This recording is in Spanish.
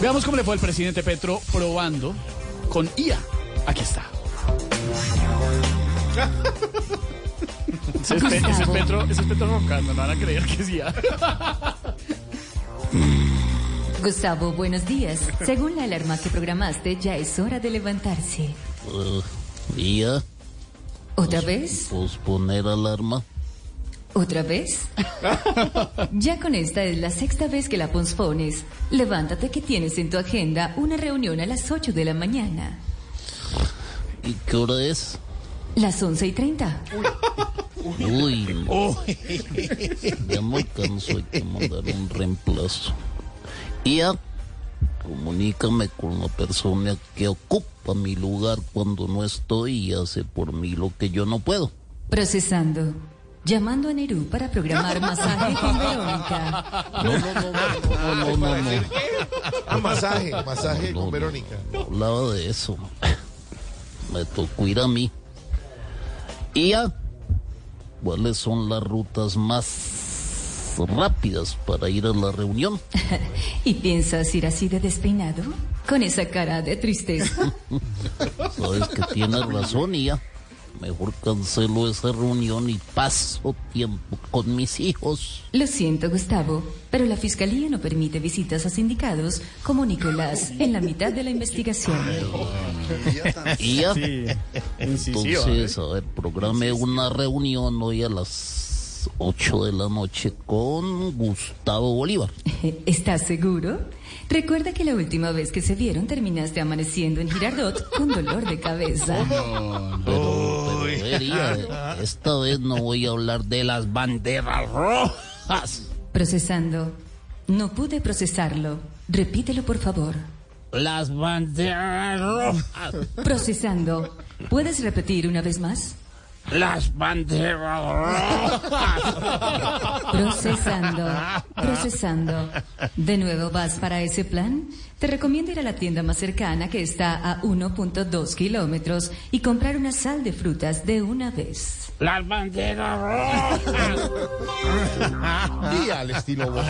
Veamos cómo le fue al presidente Petro probando con IA. Aquí está. Ese es, Pe- ese es Petro, ese es Petro roncando, no van a creer que es IA. Gustavo, buenos días. Según la alarma que programaste, ya es hora de levantarse. Uh, ¿Ya? ¿Otra vez? ¿Posponer alarma? ¿Otra vez? Ya con esta es la sexta vez que la pospones. Levántate que tienes en tu agenda una reunión a las 8 de la mañana. ¿Y qué hora es? Las 11 y 30. Uy, no. ya no alcanzo, hay que mandar un reemplazo. Y ya, comunícame con la persona que ocupa mi lugar cuando no estoy y hace por mí lo que yo no puedo. Procesando. Llamando a Nerú para programar masaje con Verónica. No, no, no, no, no, no, no, no. Ah, masaje, masaje No, con no, Verónica. no hablaba de eso. Me tocó ir a mí. Y ya, ¿cuáles son las rutas más rápidas para ir a la reunión? ¿Y piensas ir así de despeinado? Con esa cara de tristeza. Sabes que tienes razón ya. Mejor cancelo esa reunión y paso tiempo con mis hijos. Lo siento, Gustavo, pero la fiscalía no permite visitas a sindicados como Nicolás en la mitad de la investigación. Y ya. Entonces, a ver, programé una reunión hoy a las 8 de la noche con Gustavo Bolívar. ¿Estás seguro? Recuerda que la última vez que se vieron terminaste amaneciendo en Girardot con dolor de cabeza. Pero vería, esta vez no voy a hablar de las banderas rojas. Procesando. No pude procesarlo. Repítelo, por favor. Las banderas rojas. Procesando. ¿Puedes repetir una vez más? Las banderas rojas. Procesando, procesando. ¿De nuevo vas para ese plan? Te recomiendo ir a la tienda más cercana que está a 1.2 kilómetros y comprar una sal de frutas de una vez. Las banderas rojas. Y al estilo Bob.